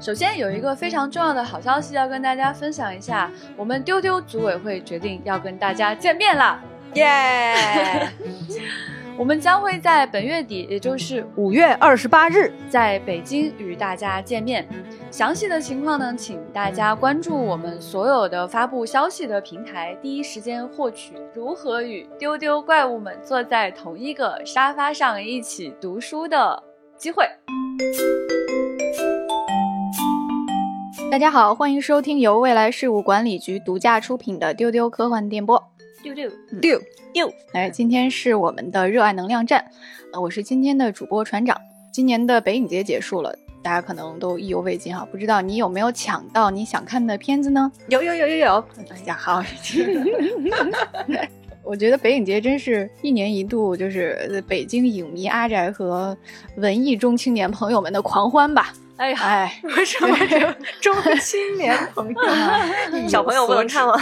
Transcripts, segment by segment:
首先有一个非常重要的好消息要跟大家分享一下，我们丢丢组委会决定要跟大家见面了！耶！我们将会在本月底，也就是五月二十八日，在北京与大家见面。详细的情况呢，请大家关注我们所有的发布消息的平台，第一时间获取如何与丢丢怪物们坐在同一个沙发上一起读书的机会。大家好，欢迎收听由未来事务管理局独家出品的《丢丢科幻电波》。丢丢丢丢，来，今天是我们的热爱能量站，呃，我是今天的主播船长。今年的北影节结束了，大家可能都意犹未尽哈，不知道你有没有抢到你想看的片子呢？有有有有有，大家好。我觉得北影节真是一年一度，就是北京影迷阿宅和文艺中青年朋友们的狂欢吧。哎哎，为什么是中青年朋友？小朋友不能看吗？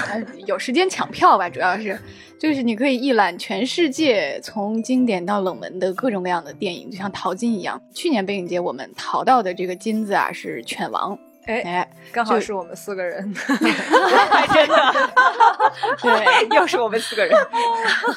有时间抢票吧，主要是，就是你可以一览全世界从经典到冷门的各种各样的电影，就像淘金一样。去年背影节我们淘到的这个金子啊是《犬王》，哎哎，刚好是我们四个人，还 真的，对，又是我们四个人，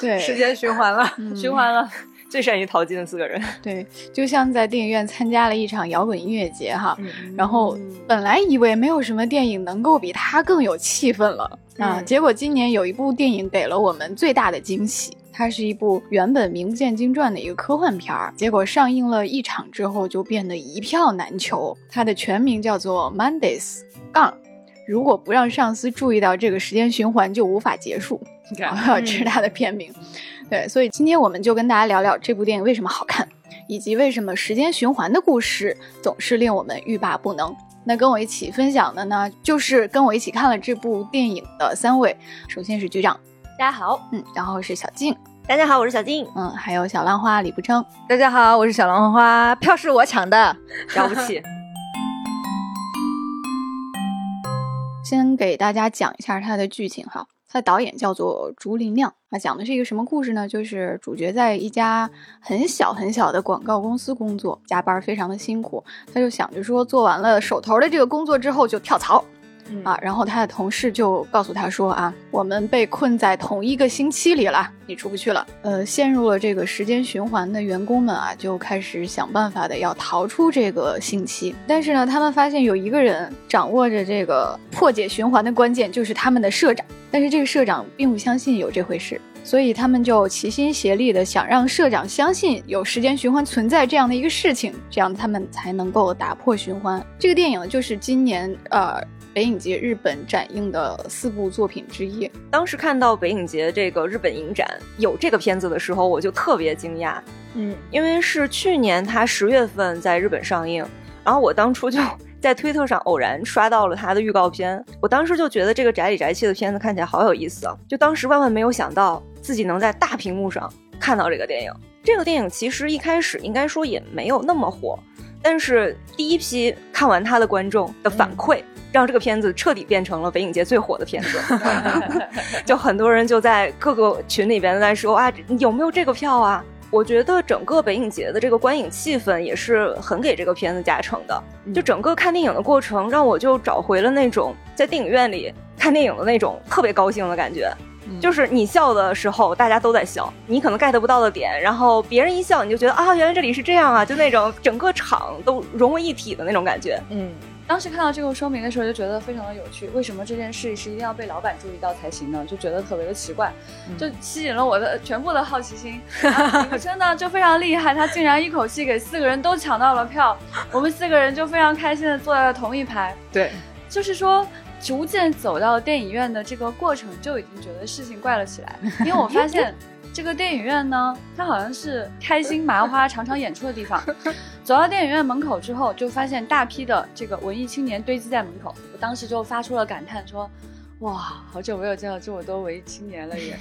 对，时间循环了，循环了。最善于淘金的四个人，对，就像在电影院参加了一场摇滚音乐节哈，嗯然后本来以为没有什么电影能够比它更有气氛了啊，嗯结果今年有一部电影给了我们最大的惊喜，它是一部原本名不见经传的一个科幻片儿，结果上映了一场之后就变得一票难求。它的全名叫做 Mondays 杠，如果不让上司注意到这个时间循环，就无法结束。啊，这是它的片名。对，所以今天我们就跟大家聊聊这部电影为什么好看，以及为什么时间循环的故事总是令我们欲罢不能。那跟我一起分享的呢，就是跟我一起看了这部电影的三位。首先是局长，大家好，嗯，然后是小静，大家好，我是小静，嗯，还有小浪花李不称。大家好，我是小浪花，票是我抢的，了不起。先给大家讲一下它的剧情哈。它的导演叫做竹林亮，啊，讲的是一个什么故事呢？就是主角在一家很小很小的广告公司工作，加班非常的辛苦，他就想着说，做完了手头的这个工作之后就跳槽。啊，然后他的同事就告诉他说啊，我们被困在同一个星期里了，你出不去了。呃，陷入了这个时间循环的员工们啊，就开始想办法的要逃出这个星期。但是呢，他们发现有一个人掌握着这个破解循环的关键，就是他们的社长。但是这个社长并不相信有这回事，所以他们就齐心协力的想让社长相信有时间循环存在这样的一个事情，这样他们才能够打破循环。这个电影就是今年呃。北影节日本展映的四部作品之一。当时看到北影节这个日本影展有这个片子的时候，我就特别惊讶。嗯，因为是去年它十月份在日本上映，然后我当初就在推特上偶然刷到了它的预告片，我当时就觉得这个宅里宅气的片子看起来好有意思啊！就当时万万没有想到自己能在大屏幕上看到这个电影。这个电影其实一开始应该说也没有那么火，但是第一批看完它的观众的反馈。让这个片子彻底变成了北影节最火的片子，就很多人就在各个群里边在说啊，有没有这个票啊？我觉得整个北影节的这个观影气氛也是很给这个片子加成的。就整个看电影的过程，让我就找回了那种在电影院里看电影的那种特别高兴的感觉。就是你笑的时候，大家都在笑，你可能 get 不到的点，然后别人一笑，你就觉得啊，原来这里是这样啊，就那种整个场都融为一体的那种感觉。嗯。当时看到这个说明的时候，就觉得非常的有趣。为什么这件事是一定要被老板注意到才行呢？就觉得特别的奇怪，就吸引了我的全部的好奇心。女生呢就非常厉害，她竟然一口气给四个人都抢到了票，我们四个人就非常开心的坐在了同一排。对，就是说逐渐走到电影院的这个过程，就已经觉得事情怪了起来。因为我发现这个电影院呢，它好像是开心麻花常常演出的地方。走到电影院门口之后，就发现大批的这个文艺青年堆积在门口。我当时就发出了感叹，说：“哇，好久没有见到这么多文艺青年了也！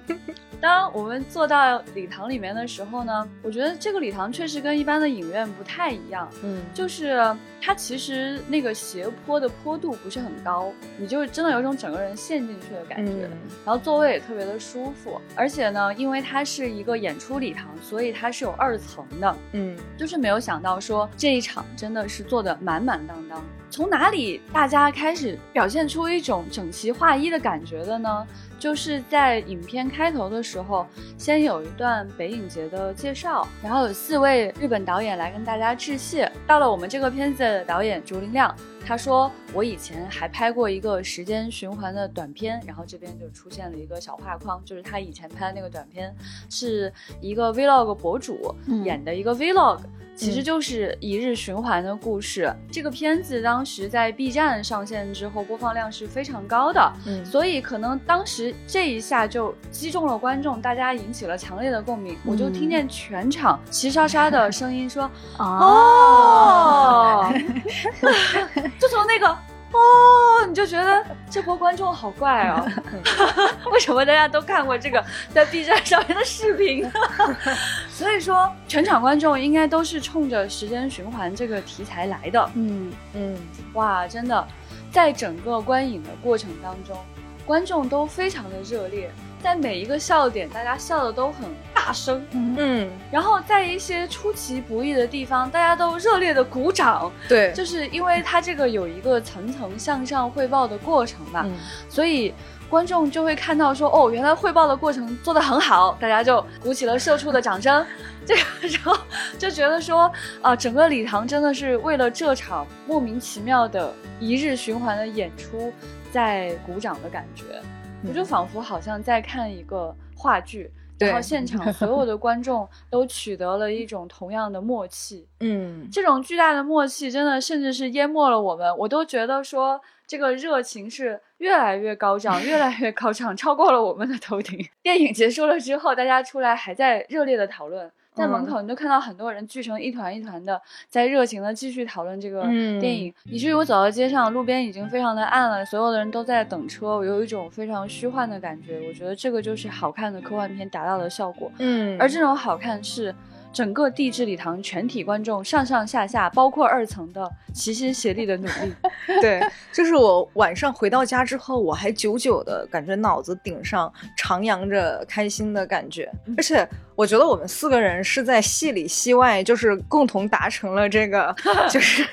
当我们坐到礼堂里面的时候呢，我觉得这个礼堂确实跟一般的影院不太一样，嗯，就是它其实那个斜坡的坡度不是很高，你就真的有种整个人陷进去的感觉。嗯然后座位也特别的舒服，而且呢，因为它是一个演出礼堂，所以它是有二层的。嗯就是没有想到说这一场真的是做的满满当当。从哪里大家开始表现出一种整齐划一的感觉的呢？就是在影片开头的时候，先有一段北影节的介绍，然后有四位日本导演来跟大家致谢。到了我们这个片子的导演竹林亮，他说我以前还拍过一个时间循环的短片，然后这边就出现了一个小画框，就是他以前拍的那个短片，是一个 vlog 博主嗯演的一个 vlog。其实就是一日循环的故事。这个片子当时在 B 站上线之后，播放量是非常高的，嗯所以可能当时这一下就击中了观众，大家引起了强烈的共鸣。我就听见全场齐刷刷的声音说：“ 哦，就从那个哦，你就觉得这波观众好怪哦，为什么大家都看过这个在 B 站上面的视频？所以说，全场观众应该都是冲着时间循环这个题材来的。嗯嗯哇，真的，在整个观影的过程当中，观众都非常的热烈，在每一个笑点，大家笑的都很大声。嗯。嗯，然后在一些出其不意的地方，大家都热烈的鼓掌，对，就是因为它这个有一个层层向上汇报的过程吧，嗯。所以观众就会看到说，哦，原来汇报的过程做得很好，大家就鼓起了社畜的掌声。这个时候就觉得说，啊、整个礼堂真的是为了这场莫名其妙的一日循环的演出在鼓掌的感觉，我就仿佛好像在看一个话剧。然后现场所有的 观众都取得了一种同样的默契，嗯这种巨大的默契，真的甚至是淹没了我们。我都觉得说，这个热情是越来越高涨，越来越高涨，超过了我们的头顶。电影结束了之后，大家出来还在热烈的讨论。在门口，你就看到很多人聚成一团一团的，在热情的继续讨论这个嗯电影，以至于我走到街上，路边已经非常的暗了，所有的人都在等车，我有一种非常虚幻的感觉。我觉得这个就是好看的科幻片达到的效果。嗯，而这种好看是整个地质礼堂全体观众上上下下，包括二层的齐心协力的努力。对，就是我晚上回到家之后，我还久久的感觉脑子顶上徜徉着开心的感觉，而且我觉得我们四个人是在戏里戏外，就是共同达成了这个，就是。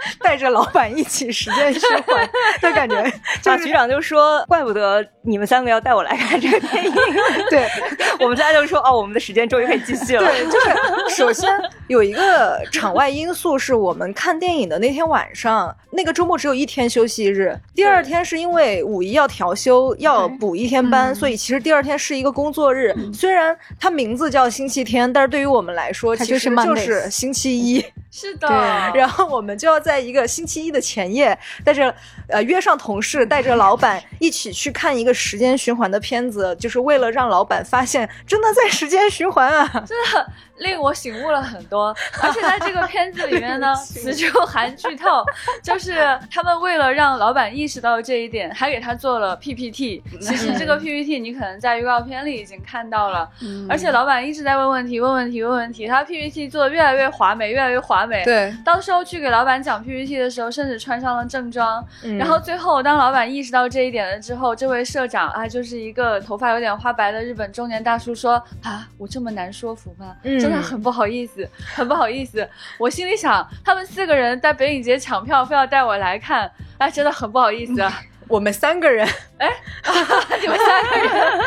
带着老板一起实践循环的感觉，就是啊局长就说：“怪不得你们三个要带我来看这个电影。对，我们大家就说：“哦，我们的时间终于可以继续了。”对，就是首先有一个场外因素是我们看电影的那天晚上，那个周末只有一天休息日，第二天是因为五一要调休，要补一天班，嗯所以其实第二天是一个工作日。虽然它名字叫星期天，但是对于我们来说，它其实就是星期一。是的，对然后我们就要在在一个星期一的前夜，带着呃约上同事，带着老板一起去看一个时间循环的片子，就是为了让老板发现真的在时间循环啊！真的令我醒悟了很多。而且在这个片子里面呢，此处含剧透，就是他们为了让老板意识到这一点，还给他做了 PPT。其实这个 PPT 你可能在预告片里已经看到了，嗯而且老板一直在问问题，问问题，问问题，他 PPT 做的越来越华美，越来越华美。对，到时候去给老板讲 PPT 的时候，甚至穿上了正装。嗯然后最后，当老板意识到这一点了之后，这位社长啊，就是一个头发有点花白的日本中年大叔说：“啊，我这么难说服吗？嗯真的很不好意思，很不好意思。”我心里想，他们四个人在北影节抢票，非要带我来看，哎，真的很不好意思啊。我们三个人，哎 你们三个人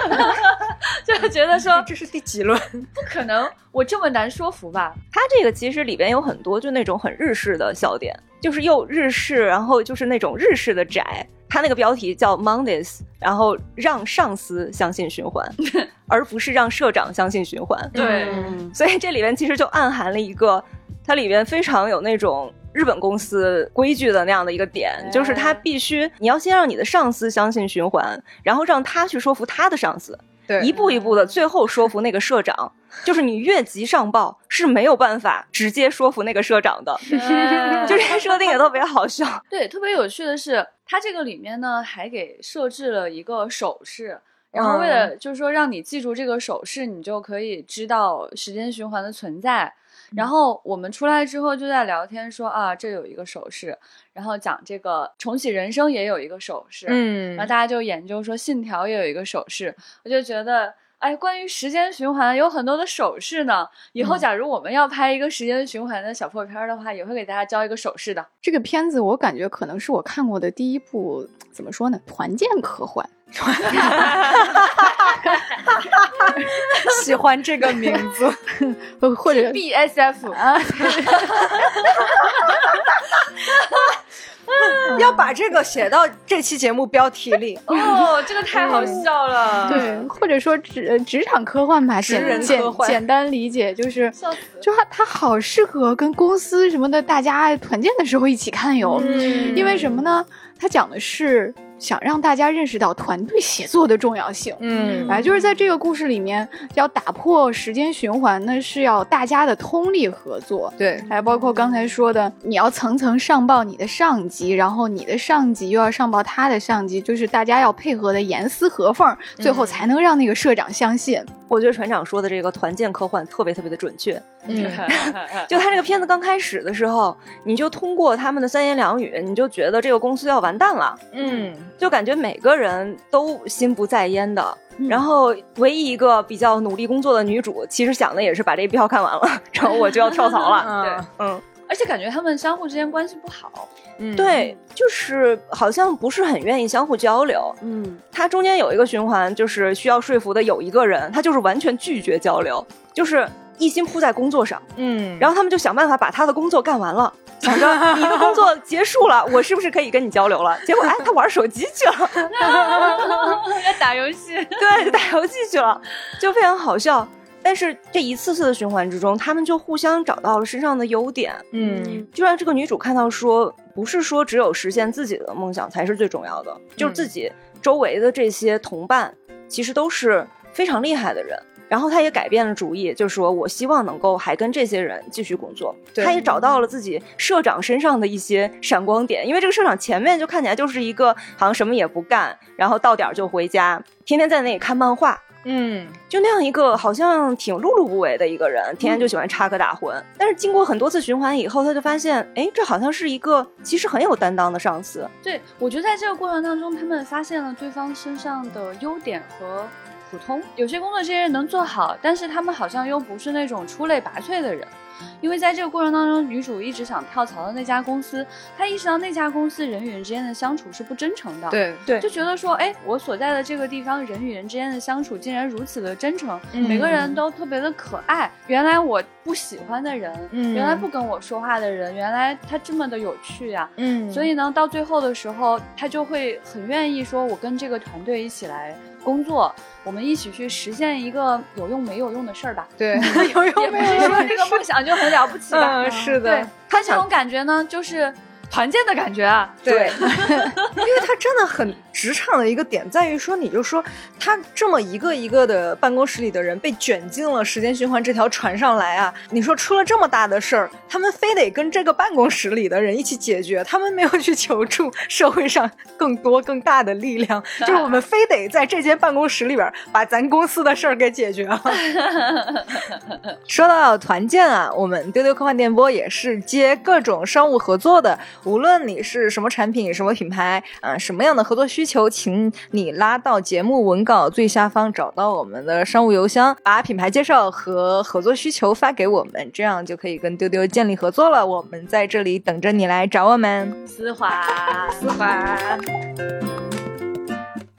就觉得说这是第几轮？不可能，我这么难说服吧？他这个其实里边有很多就那种很日式的笑点，就是又日式，然后就是那种日式的宅。它那个标题叫 Mondays，然后让上司相信循环，而不是让社长相信循环。对嗯所以这里边其实就暗含了一个，它里边非常有那种日本公司规矩的那样的一个点，哎就是他必须你要先让你的上司相信循环，然后让他去说服他的上司。对一步一步的，最后说服那个社长。就是你越级上报是没有办法直接说服那个社长的，嗯就这个设定也特别好笑。对，特别有趣的是，它这个里面呢还给设置了一个手势，然后为了就是说让你记住这个手势，你就可以知道时间循环的存在。然后我们出来之后就在聊天说啊，这有一个手势，然后讲这个重启人生也有一个手势，嗯然后大家就研究说信条也有一个手势，我就觉得。哎，关于时间循环有很多的手势呢。以后假如我们要拍一个时间循环的小破片儿的话，也会给大家教一个手势的。这个片子我感觉可能是我看过的第一部，怎么说呢？团建科幻。喜欢这个名字，呃或者 BSF 啊，要把这个写到这期节目标题里。哦，这个太好笑了。对，或者说职呃职场科幻吧，简简简单理解就是。就它它好适合跟公司什么的大家团建的时候一起看哟。嗯因为什么呢？它讲的是想让大家认识到团队协作的重要性。嗯哎，就是在这个故事里面，要打破时间循环呢，是要大家的通力合作。对，还包括刚才说的，你要层层上报你的上级，然后你的上级又要上报他的上级，就是大家要配合的严丝合缝，最后才能让那个社长相信。我觉得船长说的这个团建科幻特别特别的准确。嗯 就他这个片子刚开始的时候，你就通过他们的三言两语，你就觉得这个公司要完蛋了，嗯就感觉每个人都心不在焉的。嗯然后，唯一一个比较努力工作的女主，其实想的也是把这票看完了，然后我就要跳槽了。对嗯，而且感觉他们相互之间关系不好。嗯，对，就是好像不是很愿意相互交流。嗯，它中间有一个循环，就是需要说服的有一个人，他就是完全拒绝交流，就是一心扑在工作上。嗯，然后他们就想办法把他的工作干完了，想着你的工作结束了，我是不是可以跟你交流了？结果 哎，他玩手机去了，要打游戏。对，就打游戏去了，就非常好笑。但是这一次次的循环之中，他们就互相找到了身上的优点，嗯就让这个女主看到说，不是说只有实现自己的梦想才是最重要的，就是自己周围的这些同伴其实都是非常厉害的人。然后他也改变了主意，就说我希望能够还跟这些人继续工作。他也找到了自己社长身上的一些闪光点，因为这个社长前面就看起来就是一个好像什么也不干，然后到点儿就回家，天天在那里看漫画。嗯就那样一个好像挺碌碌无为的一个人，天天就喜欢插科打诨。但是经过很多次循环以后，他就发现，哎，这好像是一个其实很有担当的上司。对，我觉得在这个过程当中，他们发现了对方身上的优点和普通。有些工作这些人能做好，但是他们好像又不是那种出类拔萃的人。因为在这个过程当中，女主一直想跳槽的那家公司，她意识到那家公司人与人之间的相处是不真诚的。。对对就觉得说，哎，我所在的这个地方，人与人之间的相处竟然如此的真诚，嗯每个人都特别的可爱。原来我不喜欢的人，嗯原来不跟我说话的人，原来他这么的有趣呀、嗯所以呢，到最后的时候，他就会很愿意说，我跟这个团队一起来工作，我们一起去实现一个有用没有用的事儿吧。对 有也不是说这个梦想就很了不起吧。嗯是的对，他这种感觉呢，就是团建的感觉啊。对，因为他真的很职场的一个点在于说，你就说他这么一个一个的办公室里的人被卷进了时间循环这条船上来啊，你说出了这么大的事儿，他们非得跟这个办公室里的人一起解决，他们没有去求助社会上更多更大的力量，就是我们非得在这间办公室里边把咱公司的事儿给解决了。说到团建啊，我们丢丢科幻电波也是接各种商务合作的，无论你是什么产品、什么品牌，啊、什么样的合作需求，请你拉到节目文稿最下方找到我们的商务邮箱，把品牌介绍和合作需求发给我们，这样就可以跟丢丢建立合作了。我们在这里等着你来找我们。丝滑，丝滑。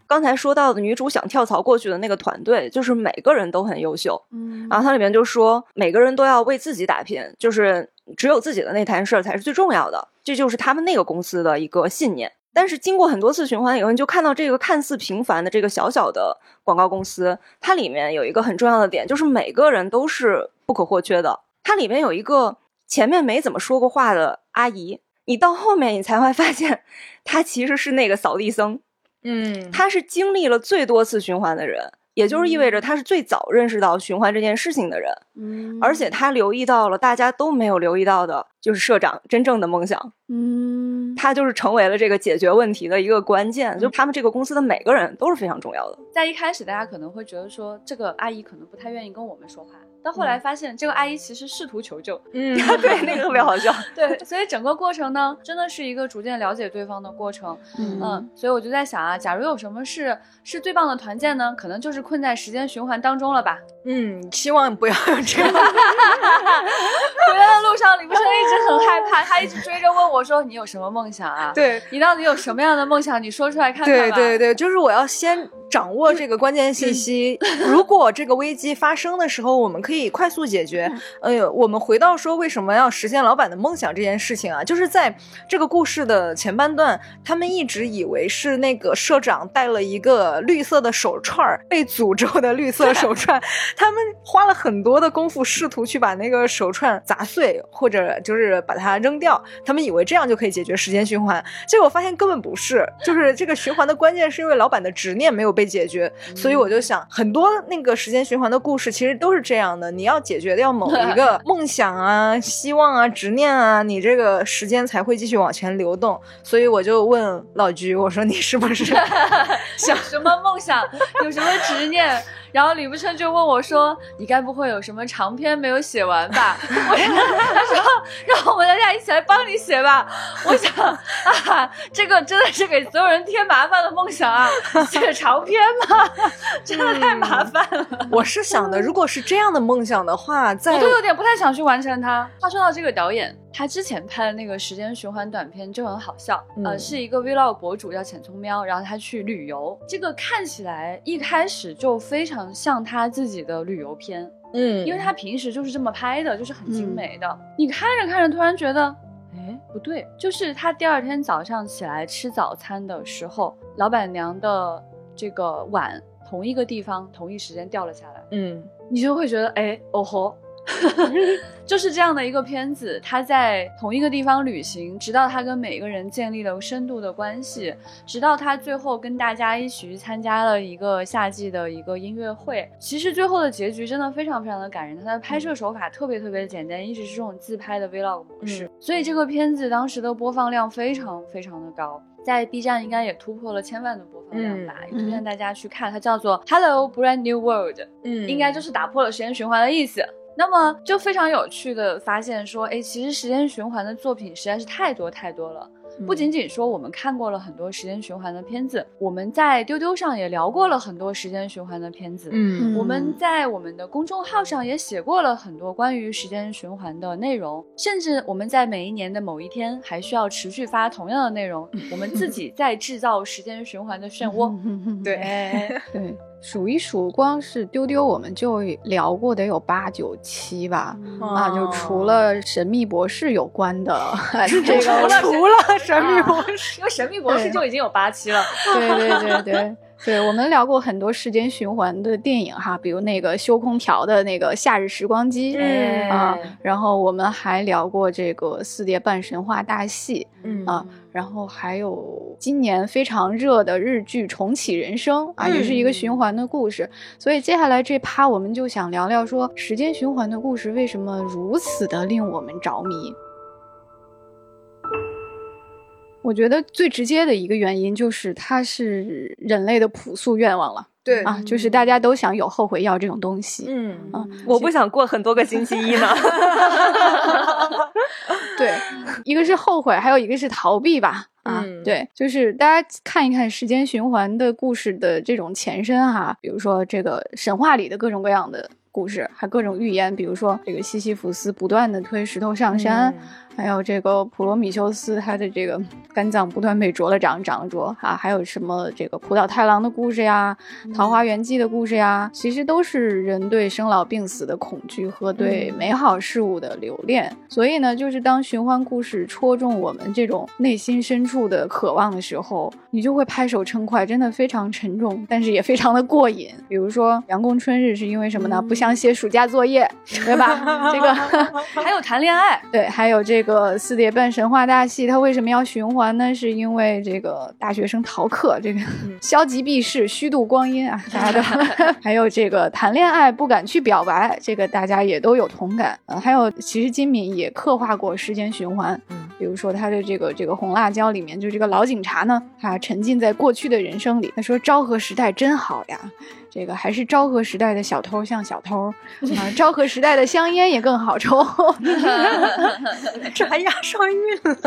刚才说到的女主想跳槽过去的那个团队，就是每个人都很优秀。嗯然后它里面就说，每个人都要为自己打拼，就是只有自己的那摊事儿才是最重要的，这就是他们那个公司的一个信念。但是经过很多次循环以后，你就看到这个看似平凡的这个小小的广告公司，它里面有一个很重要的点，就是每个人都是不可或缺的。它里面有一个前面没怎么说过话的阿姨，你到后面你才会发现，她其实是那个扫地僧。嗯他是经历了最多次循环的人，也就是意味着他是最早认识到循环这件事情的人，嗯而且他留意到了大家都没有留意到的，就是社长真正的梦想。嗯，他就是成为了这个解决问题的一个关键，就他们这个公司的每个人都是非常重要的。在一开始，大家可能会觉得说这个阿姨可能不太愿意跟我们说话，但后来发现这个阿姨其实试图求救。嗯，对，那个 特别好笑。对，所以整个过程呢，真的是一个逐渐了解对方的过程。嗯嗯，所以我就在想啊，假如有什么事是最棒的团建呢？可能就是困在时间循环当中了吧。嗯，希望不要有这样。回来的路上，李不生一直很害怕，他一直追着问我说：“你有什么梦想啊？对，你到底有什么样的梦想？你说出来看看吧。”对对对，就是我要先掌握这个关键信息。如果这个危机发生的时候，我们可以快速解决。哎呦，我们回到说为什么要实现老板的梦想这件事情啊，就是在这个故事的前半段，他们一直以为是那个社长带了一个绿色的手串儿，被诅咒的绿色手 串，他们花了很多的功夫试图去把那个手串砸碎，或者就是把它扔掉。他们以为这样就可以解决时间循环，结果发现根本不是，就是这个循环的关键是因为老板的执念没有被解决，所以我就想，很多那个时间循环的故事其实都是这样的，你要解决掉某一个 梦想啊、希望啊、执念啊，你这个时间才会继续往前流动。所以我就问老菊，我说你是不是 想什么梦想，有什么执念？然后李不琛就问我说：“你该不会有什么长篇没有写完吧？” 我他说：“让我们大家一起来帮你写吧。”我想啊，这个真的是给所有人添麻烦的梦想啊！写长篇吗？真的太麻烦了，我是想的，如果是这样的梦想的话，在我都有点不太想去完成它。话说到这个导演，他之前拍的那个时间循环短片就很好笑，呃，嗯是一个 vlog 博主叫浅葱喵，然后他去旅游，这个看起来一开始就非常像他自己的旅游片，嗯，因为他平时就是这么拍的，就是很精美的。你看着看着，突然觉得。哎，不对，就是他第二天早上起来吃早餐的时候，老板娘的这个碗同一个地方同一时间掉了下来，嗯你就会觉得，哎，哦吼，就是这样的一个片子，他在同一个地方旅行，直到他跟每个人建立了深度的关系，直到他最后跟大家一起去参加了一个夏季的一个音乐会。其实最后的结局真的非常非常的感人，他的拍摄手法特别特别简单，一直是这种自拍的 vlog 模式，所以这个片子当时的播放量非常非常的高。在 B 站应该也突破了千万的播放量吧，推荐大家去看，它叫做 Hello Brand New World，嗯，应该就是打破了时间循环的意思。那么就非常有趣的发现说，哎，其实时间循环的作品实在是太多太多了。不仅仅说我们看过了很多时间循环的片子，我们在丢丢上也聊过了很多时间循环的片子。嗯我们在我们的公众号上也写过了很多关于时间循环的内容，甚至我们在每一年的某一天还需要持续发同样的内容，我们自己在制造时间循环的漩涡。对哎 对，数一数，光是丢丢我们就聊过得有八九期吧。啊，就除了神秘博士有关的 这除了个，除了神秘博士，因为神秘博士就已经有八期了。对对对对对，我们聊过很多时间循环的电影哈，比如那个修空调的那个《夏日时光机》嗯啊，然后我们还聊过这个四叠半神话大戏嗯啊，然后还有今年非常热的日剧《重启人生》啊，也是一个循环的故事。所以接下来这趴我们就想聊聊说时间循环的故事为什么如此的令我们着迷。我觉得最直接的一个原因就是它是人类的朴素愿望了对啊，就是大家都想有后悔药这种东西。嗯啊，我不想过很多个星期一呢。对，一个是后悔，还有一个是逃避吧。啊，嗯对，就是大家看一看时间循环的故事的这种前身哈，比如说这个神话里的各种各样的故事，还各种预言，比如说这个西西弗斯不断的推石头上山，嗯还有这个普罗米修斯他的这个肝脏不断被啄了长，长了啄啊，还有什么这个浦岛太郎的故事呀，桃花源记的故事呀，其实都是人对生老病死的恐惧和对嗯美好事物的留恋。所以呢，就是当循环故事戳中我们这种内心深处的渴望的时候，你就会拍手称快，真的非常沉重，但是也非常的过瘾。比如说《阳光春日》是因为什么呢？不上写暑假作业，对吧？这个 还有谈恋爱，对，还有这个四叠半神话大戏，它为什么要循环呢？是因为这个大学生逃课，这个消极避世、虚度光阴啊，大家都还有这个谈恋爱不敢去表白，这个大家也都有同感。呃，还有其实金敏也刻画过时间循环，嗯比如说他的这个这个红辣椒里面，就这个老警察呢，他沉浸在过去的人生里，他说昭和时代真好呀。这个还是昭和时代的小偷像小偷 啊，昭和时代的香烟也更好抽。这还押上韵了。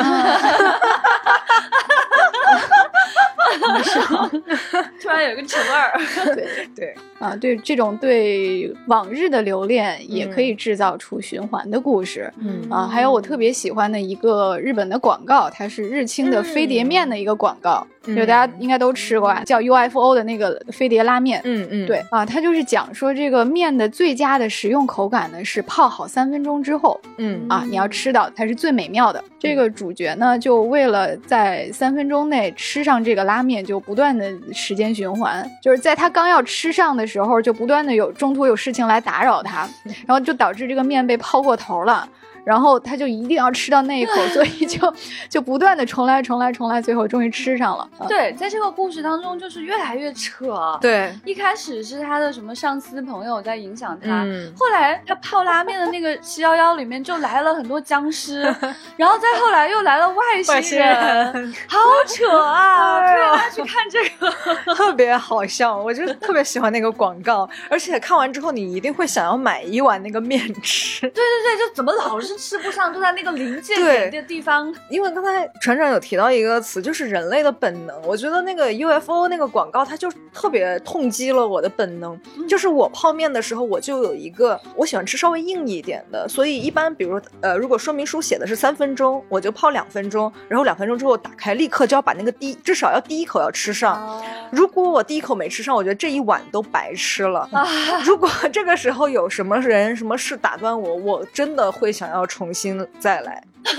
突然有一个陈味儿。对对，啊，对这种对往日的留恋，也可以制造出循环的故事。嗯啊，还有我特别喜欢的一个日本的广告，它是日清的飞碟面的一个广告，嗯就大家应该都吃过啊，叫 UFO 的那个飞碟拉面。嗯嗯，对啊，它就是讲说这个面的最佳的食用口感呢是泡好三分钟之后嗯。啊，你要吃到它是最美妙的。这个主角呢，就为了在三分钟内吃上这个拉面，就不断的时间循环，就是在他刚要吃上的时候，就不断的有中途有事情来打扰他，然后就导致这个面被泡过头了。然后他就一定要吃到那一口，所以就就不断的重来重来重来，最后终于吃上了。啊对，在这个故事当中，就是越来越扯。，对，一开始是他的什么上司朋友在影响他，嗯后来他泡拉面的那个七幺幺里面就来了很多僵尸，然后再后来又来了外外星星人，好扯啊！推大家去看这个。特别好笑，我就特别喜欢那个广告，而且看完之后你一定会想要买一碗那个面吃。对对对，就怎么老是吃不上，就在那个临界点的地方。因为刚才船长有提到一个词，就是人类的本能。我觉得那个 UFO 那个广告，它就特别痛击了我的本能。就是我泡面的时候，我就有一个我喜欢吃稍微硬一点的，所以一般比如呃，如果说明书写的是三分钟，我就泡两分钟，然后两分钟之后打开，立刻就要把那个第至少要第一口要吃上。如果我第一口没吃上，我觉得这一碗都白吃了。啊，如果这个时候有什么人、什么事打断我，我真的会想要重新再来。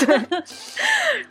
对，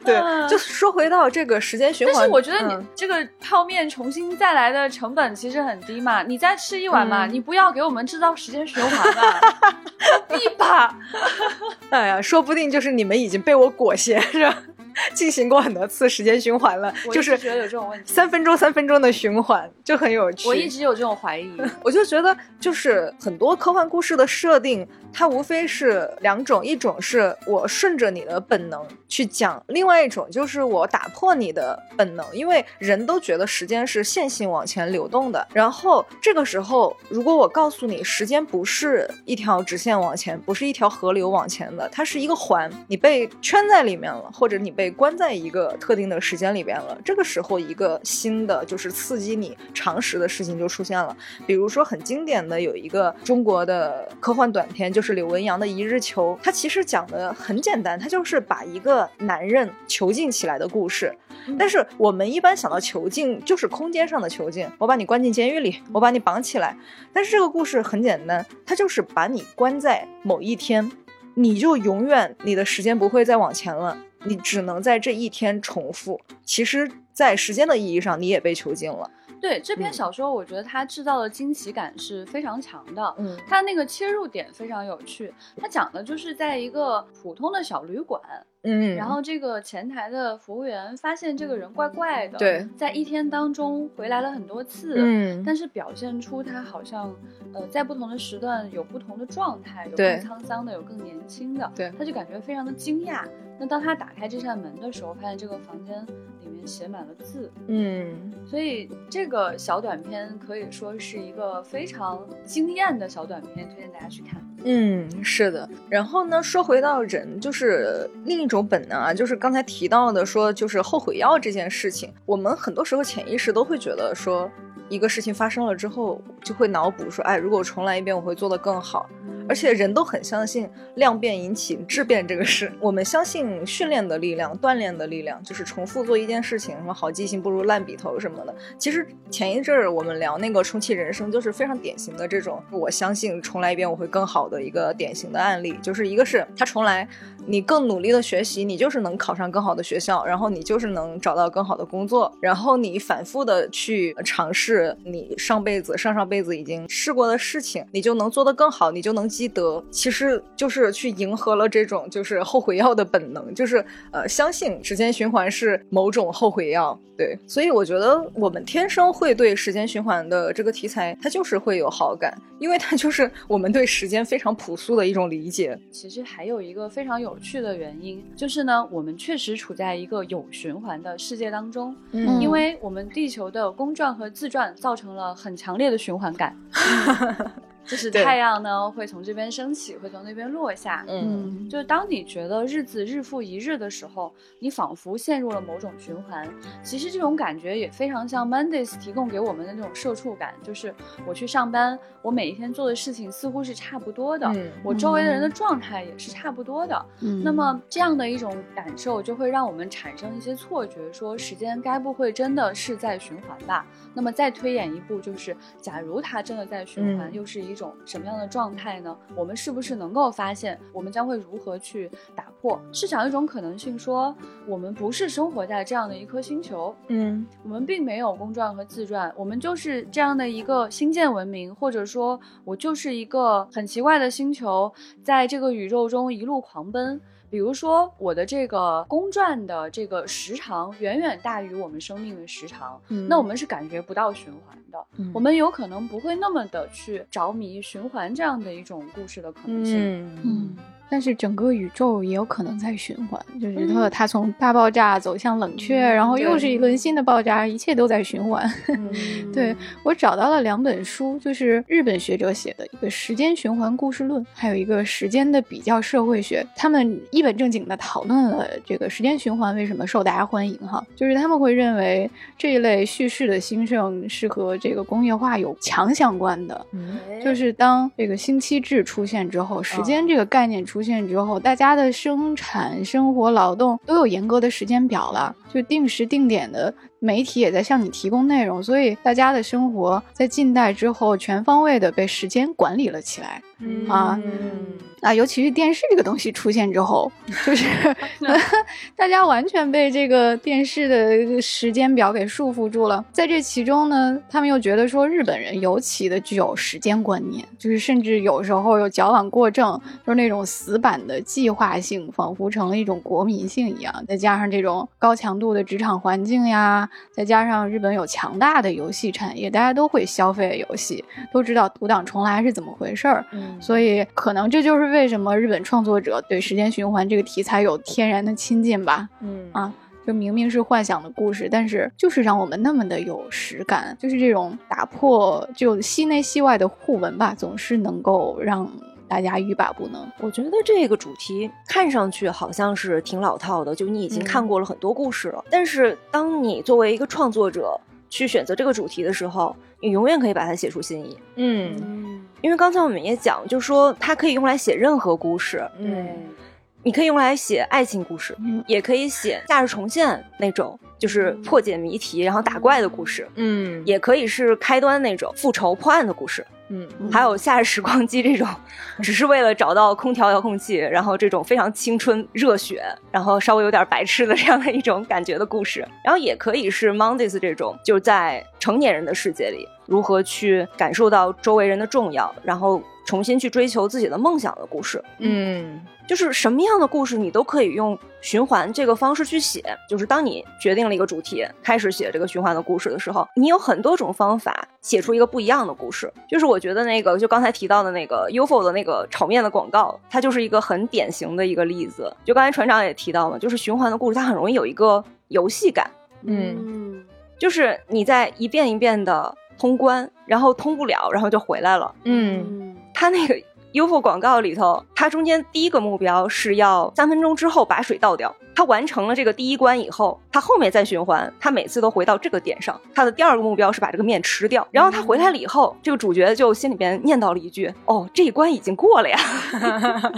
对，就说回到这个时间循环，但是我觉得你嗯。这个泡面重新再来的成本其实很低嘛，你再吃一碗嘛，嗯。你不要给我们制造时间循环嘛，何必吧？哎呀，说不定就是你们已经被我裹挟着 进行过很多次时间循环了，就是觉得有这种问题，三分钟、三分钟的循环，就很有趣。我一直有这种怀疑。我就觉得，就是很多科幻故事的设定，它无非是两种，一种是我顺着你的本能去讲，另外一种就是我打破你的本能，因为人都觉得时间是线性往前流动的。然后这个时候，如果我告诉你，时间不是一条直线往前，不是一条河流往前的，它是一个环，你被圈在里面了，或者你被关在一个特定的时间里边了。这个时候，一个新的就是刺激你常识的事情就出现了。比如说很经典的有一个中国的科幻短片，就是柳文阳的《一日囚》，它其实讲的很简单，它就是把一个男人囚禁起来的故事。但是我们一般想到囚禁就是空间上的囚禁，我把你关进监狱里，我把你绑起来。但是这个故事很简单，它就是把你关在某一天，你就永远你的时间不会再往前了，你只能在这一天重复。其实，在时间的意义上，你也被囚禁了。对这篇嗯小说，我觉得它制造的惊喜感是非常强的。嗯它那个切入点非常有趣，它讲的就是在一个普通的小旅馆，嗯然后这个前台的服务员发现这个人怪怪的，对，在一天当中回来了很多次，嗯但是表现出他好像，呃，在不同的时段有不同的状态，有更沧桑的，有更年轻的，对他就感觉非常的惊讶。那当他打开这扇门的时候，发现这个房间里面写满了字，嗯所以这个小短片可以说是一个非常惊艳的小短片，推荐大家去看。嗯，是的。然后呢，说回到人，就是另一种本能啊，就是刚才提到的，说就是后悔药这件事情，我们很多时候潜意识都会觉得说。一个事情发生了之后，就会脑补说，哎，如果我重来一遍，我会做得更好。而且人都很相信量变引起质变这个事，我们相信训练的力量、锻炼的力量，就是重复做一件事情，什么好记性不如烂笔头什么的。其实前一阵儿我们聊那个重启人生，就是非常典型的这种，我相信重来一遍我会更好的一个典型的案例。就是一个是他重来，你更努力的学习，你就是能考上更好的学校，然后你就是能找到更好的工作，然后你反复的去尝试你上辈子、上上辈子已经试过的事情，你就能做得更好，你就能积德。其实就是去迎合了这种就是后悔药的本能，就是呃相信时间循环是某种后悔药。对，所以我觉得我们天生会对时间循环的这个题材，它就是会有好感，因为它就是我们对时间非常朴素的一种理解。其实还有一个非常有趣的原因，就是呢，我们确实处在一个有循环的世界当中，嗯因为我们地球的公转和自转造成了很强烈的循环感。就是太阳呢会从这边升起，会从那边落下。嗯就是当你觉得日子日复一日的时候，你仿佛陷入了某种循环。其实这种感觉也非常像 Mondays 提供给我们的那种社畜感，就是我去上班，我每一天做的事情似乎是差不多的，嗯我周围的人的状态也是差不多的。嗯那么这样的一种感受，就会让我们产生一些错觉，说时间该不会真的是在循环吧？那么再推演一步，就是假如它真的在循环，嗯又是一种什么样的状态呢？我们是不是能够发现，我们将会如何去打破？是想一种可能性说，我们不是生活在这样的一颗星球，嗯我们并没有公转和自转，我们就是这样的一个星舰文明，或者说，我就是一个很奇怪的星球，在这个宇宙中一路狂奔。比如说，我的这个公转的这个时长远远大于我们生命的时长，嗯那我们是感觉不到循环的。嗯我们有可能不会那么的去着迷循环这样的一种故事的可能性。嗯嗯，但是整个宇宙也有可能在循环，就是它它从大爆炸走向冷却，然后又是一轮新的爆炸，一切都在循环。嗯对我找到了两本书，就是日本学者写的一个《时间循环故事论》，还有一个《时间的比较社会学》。他们一本正经的讨论了这个时间循环为什么受大家欢迎哈，就是他们会认为这一类叙事的兴盛是和这个工业化有强相关的。嗯就是当这个星期制出现之后，时间这个概念出出现之后，大家的生产、生活、劳动都有严格的时间表了，就定时定点的媒体也在向你提供内容，所以大家的生活在近代之后全方位的被时间管理了起来啊啊！尤其是电视这个东西出现之后，就是 大家完全被这个电视的时间表给束缚住了。在这其中呢，他们又觉得说日本人尤其的具有时间观念，就是甚至有时候有矫枉过正，就是那种死板的计划性，仿佛成了一种国民性一样。再加上这种高强度的职场环境呀，再加上日本有强大的游戏产业，大家都会消费游戏，都知道独档重来是怎么回事儿。嗯所以可能这就是为什么日本创作者对时间循环这个题材有天然的亲近吧。嗯啊就明明是幻想的故事，但是就是让我们那么的有实感，就是这种打破就戏内戏外的互文吧，总是能够让大家欲罢不能。我觉得这个主题看上去好像是挺老套的，就你已经看过了很多故事了。但是当你作为一个创作者去选择这个主题的时候，你永远可以把它写出新意。嗯因为刚才我们也讲，就是说它可以用来写任何故事，嗯你可以用来写爱情故事，嗯也可以写夏日重现那种，就是破解谜题然后打怪的故事，嗯也可以是开端那种复仇破案的故事。嗯还有夏日时光机这种，只是为了找到空调遥控器，然后这种非常青春热血，然后稍微有点白痴的这样的一种感觉的故事。然后也可以是 Mondays 这种，就是在成年人的世界里，如何去感受到周围人的重要，然后重新去追求自己的梦想的故事。嗯就是什么样的故事你都可以用循环这个方式去写。就是当你决定了一个主题，开始写这个循环的故事的时候，你有很多种方法写出一个不一样的故事。就是我觉得那个，就刚才提到的那个 UFO 的那个炒面的广告，它就是一个很典型的一个例子。就刚才船长也提到嘛，就是循环的故事，它很容易有一个游戏感，嗯嗯就是你在一遍一遍的通关，然后通不了，然后就回来了。嗯他那个 UFO 广告里头，它中间第一个目标是要三分钟之后把水倒掉。他完成了这个第一关以后，他后面再循环，他每次都回到这个点上。他的第二个目标是把这个面吃掉。然后他回来了以后，这个主角就心里边念叨了一句：“哦，这一关已经过了呀。”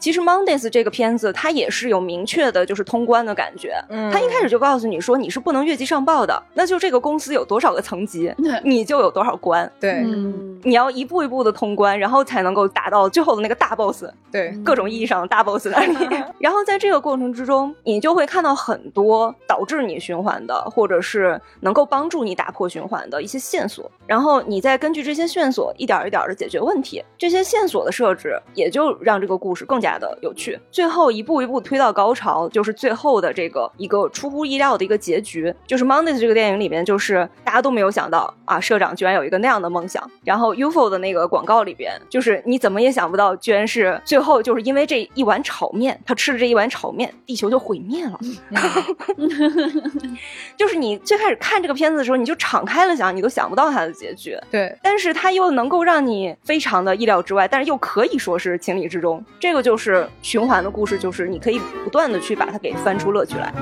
其实 Mondays 这个片子它也是有明确的，就是通关的感觉。嗯他一开始就告诉你说你是不能越级上报的，那就这个公司有多少个层级，你就有多少关，对嗯，你要一步一步的通关，然后才能够打到最后的那个大 boss。对，各种意义上的大 boss 那里。然后在这个过程之中，你就会看到很多导致你循环的，或者是能够帮助你打破循环的一些线索。然后你再根据这些线索一点一点的解决问题。这些线索的设置也就让这个故事更加的有趣。最后一步一步推到高潮，就是最后的这个一个出乎意料的一个结局。就是 Mondays 这个电影里面，就是大家都没有想到啊，社长居然有一个那样的梦想。然后 UFO 的那个广告里边，就是你怎么也想不到，居然是最后就是因为这一碗炒面，他吃了这一碗炒面，地球就毁灭了。就是你最开始看这个片子的时候，你就敞开了想，你都想不到它的结局。对，但是它又能够让你非常的意料之外，但是又可以说是情理之中。这个就是循环的故事，就是你可以不断的去把它给翻出乐趣来。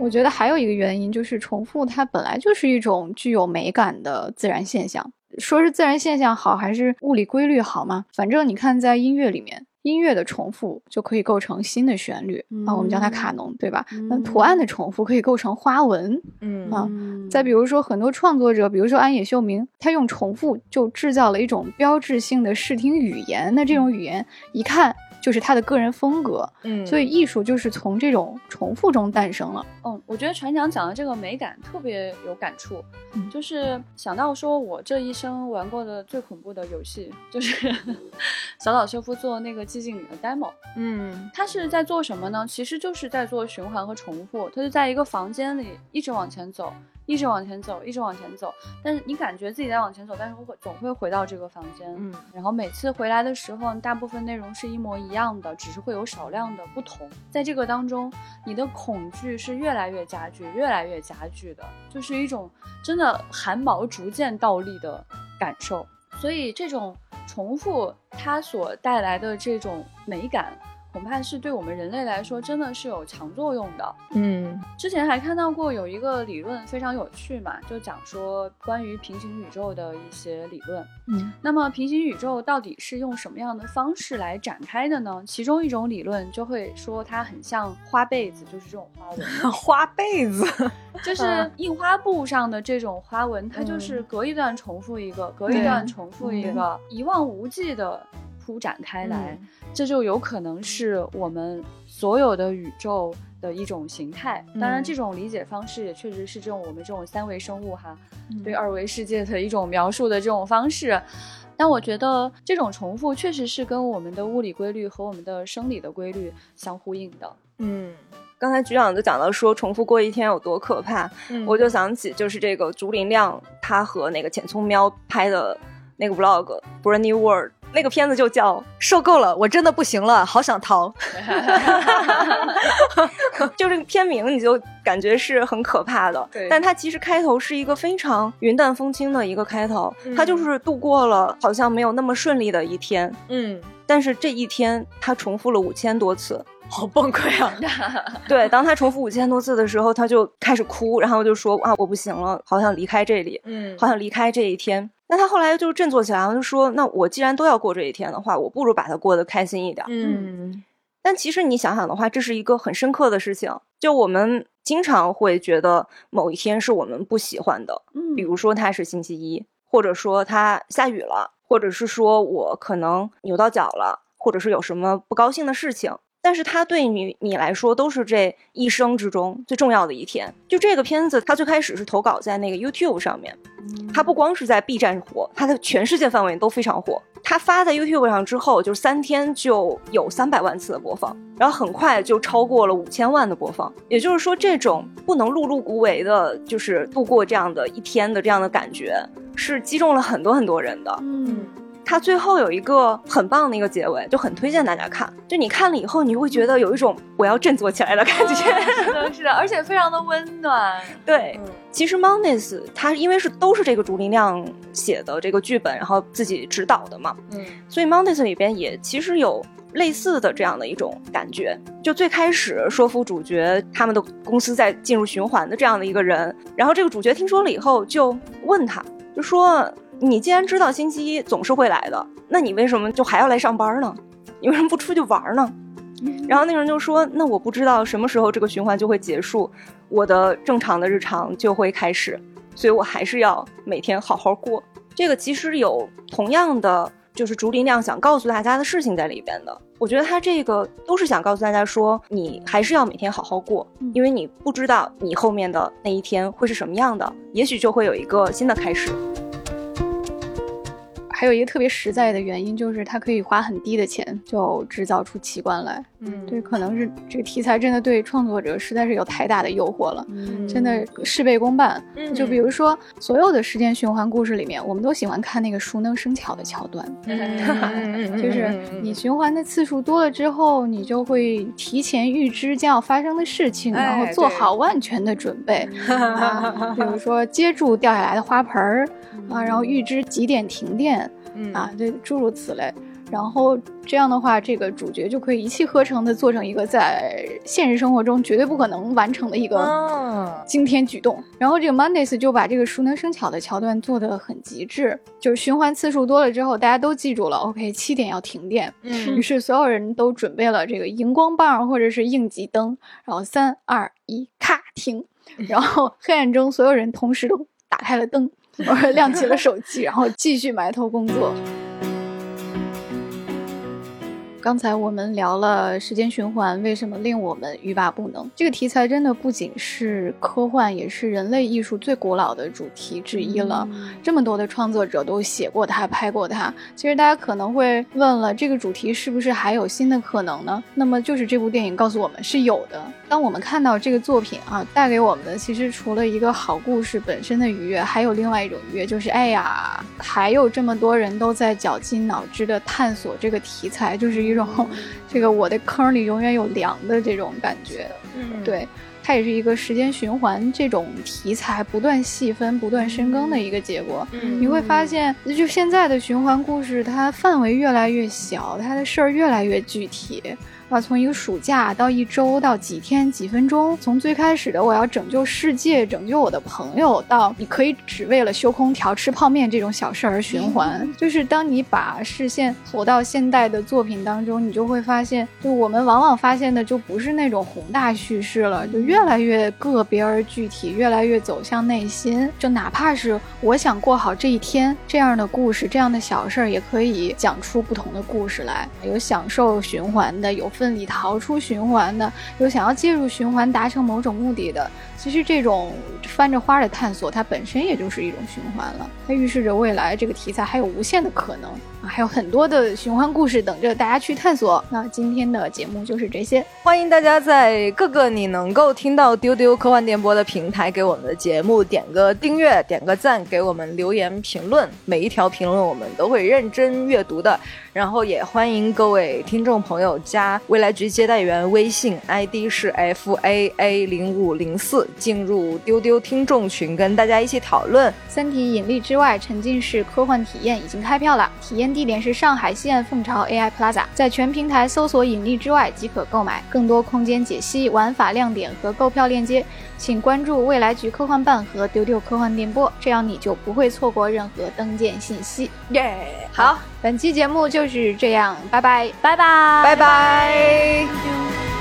我觉得还有一个原因就是重复，它本来就是一种具有美感的自然现象。说是自然现象好，还是物理规律好嘛？反正你看，在音乐里面，音乐的重复就可以构成新的旋律、啊，我们叫它卡农，对吧？那图案的重复可以构成花纹嗯啊。再比如说，很多创作者，比如说安野秀明，他用重复就制造了一种标志性的视听语言。那这种语言一看就是他的个人风格，嗯所以艺术就是从这种重复中诞生了。嗯，我觉得船长讲的这个美感特别有感触，嗯就是想到说我这一生玩过的最恐怖的游戏，就是 小岛秀夫做那个寂静岭的 demo。嗯他是在做什么呢？其实就是在做循环和重复。他就在一个房间里一直往前走，一直往前走，一直往前走。但是你感觉自己在往前走，但是会总会回到这个房间。嗯然后每次回来的时候，大部分内容是一模一样的，只是会有少量的不同。在这个当中，你的恐惧是越来越加剧，越来越加剧的，就是一种真的汗毛逐渐倒立的感受。所以这种重复它所带来的这种美感，恐怕是对我们人类来说真的是有强作用的。嗯之前还看到过有一个理论非常有趣嘛，就讲说关于平行宇宙的一些理论。嗯，那么平行宇宙到底是用什么样的方式来展开的呢？其中一种理论就会说它很像花被子，就是这种花纹，花被子，就是印花布上的这种花纹，它就是隔一段重复一个，隔一段重复一个，一望无际的铺展开来。这就有可能是我们所有的宇宙的一种形态。当然，嗯这种理解方式也确实是这种我们这种三维生物哈，嗯对二维世界的一种描述的这种方式。但我觉得这种重复确实是跟我们的物理规律和我们的生理的规律相呼应的。嗯刚才局长就讲到说重复过一天有多可怕，嗯我就想起就是这个竹林亮他和那个浅葱喵拍的那个 vlog《Brand New World》，那个片子就叫受够了，我真的不行了，好想逃。就这个片名你就感觉是很可怕的，对但它其实开头是一个非常云淡风轻的一个开头，嗯它就是度过了好像没有那么顺利的一天，嗯，但是这一天他重复了五千多次。好崩溃啊！对，当他重复五千多次的时候，他就开始哭，然后就说啊，我不行了，好想离开这里，嗯好想离开这一天。那他后来就振作起来了，就说，那我既然都要过这一天的话，我不如把它过得开心一点。嗯但其实你想想的话，这是一个很深刻的事情。就我们经常会觉得某一天是我们不喜欢的，嗯比如说它是星期一，或者说它下雨了，或者是说我可能扭到脚了，或者是有什么不高兴的事情。但是它对你你来说都是这一生之中最重要的一天。就这个片子，它最开始是投稿在那个 YouTube 上面，它不光是在 B 站火，它在全世界范围都非常火。它发在 YouTube 上之后，就三天就有三百万次的播放，然后很快就超过了五千万的播放。也就是说，这种不能碌碌无为的，就是度过这样的一天的这样的感觉，是击中了很多很多人的。嗯它最后有一个很棒的一个结尾，就很推荐大家看。就你看了以后，你会觉得有一种我要振作起来的感觉。是的，是的，而且非常的温暖。对，其实 Mondays 它因为是都是这个竹林亮写的这个剧本，然后自己指导的嘛，嗯，所以 Mondays 里边也其实有类似的这样的一种感觉。就最开始说服主角他们的公司在进入循环的这样的一个人，然后这个主角听说了以后就问他，就说。你既然知道星期一总是会来的，那你为什么就还要来上班呢？你为什么不出去玩呢？然后那个人就说：“那我不知道什么时候这个循环就会结束，我的正常的日常就会开始，所以我还是要每天好好过。”这个其实有同样的，就是竹林亮想告诉大家的事情在里边的。我觉得他这个都是想告诉大家说，你还是要每天好好过，因为你不知道你后面的那一天会是什么样的，也许就会有一个新的开始。还有一个特别实在的原因，就是它可以花很低的钱就制造出奇观来。嗯，对，可能是这个题材真的对创作者实在是有太大的诱惑了，真的事倍功半。嗯就比如说，所有的时间循环故事里面，我们都喜欢看那个熟能生巧的桥段，就是你循环的次数多了之后，你就会提前预知将要发生的事情，然后做好万全的准备。啊比如说接住掉下来的花盆儿啊，然后预知几点停电。啊，对，诸如此类。然后这样的话，这个主角就可以一气呵成的做成一个在现实生活中绝对不可能完成的一个惊天举动。然后这个 Mondays 就把这个熟能生巧的桥段做得很极致，就是循环次数多了之后，大家都记住了，OK，七点要停电。嗯，于是所有人都准备了这个荧光棒或者是应急灯，然后三二一，咔停。然后黑暗中，所有人同时都打开了灯。我亮起了手机，然后继续埋头工作。刚才我们聊了时间循环为什么令我们欲罢不能。这个题材真的不仅是科幻，也是人类艺术最古老的主题之一了。这么多的创作者都写过它、拍过它。其实大家可能会问了，这个主题是不是还有新的可能呢？那么就是这部电影告诉我们是有的。当我们看到这个作品啊，带给我们的其实除了一个好故事本身的愉悦，还有另外一种愉悦，就是哎呀，还有这么多人都在绞尽脑汁的探索这个题材，就是一种这个我的坑里永远有粮的这种感觉。嗯，对，它也是一个时间循环这种题材不断细分、不断深耕的一个结果。嗯你会发现，就现在的循环故事，它范围越来越小，它的事儿越来越具体。啊，从一个暑假到一周到几天几分钟，从最开始的我要拯救世界、拯救我的朋友，到你可以只为了修空调、吃泡面这种小事而循环。就是当你把视线投到现代的作品当中，你就会发现，就我们往往发现的就不是那种宏大叙事了，就越来越个别而具体，越来越走向内心。就哪怕是我想过好这一天这样的故事，这样的小事儿，也可以讲出不同的故事来。有享受循环的，有。奋力逃出循环的，有想要介入循环达成某种目的的，其实这种翻着花的探索，它本身也就是一种循环了。它预示着未来这个题材还有无限的可能啊，还有很多的循环故事等着大家去探索。那今天的节目就是这些，欢迎大家在各个你能够听到丢丢科幻电波的平台给我们的节目点个订阅、点个赞，给我们留言评论，每一条评论我们都会认真阅读的。然后也欢迎各位听众朋友加未来局接待员微信 ID 是 f a a 零五零四，进入丢丢听众群，跟大家一起讨论《三体：引力之外》沉浸式科幻体验已经开票了，体验地点是上海西岸凤巢 AI Plaza，在全平台搜索“引力之外”即可购买。更多空间解析、玩法亮点和购票链接，请关注未来局科幻办和丢丢科幻电波，这样你就不会错过任何登舰信息。耶，好，本期节目就是这样，拜拜，拜拜，拜拜。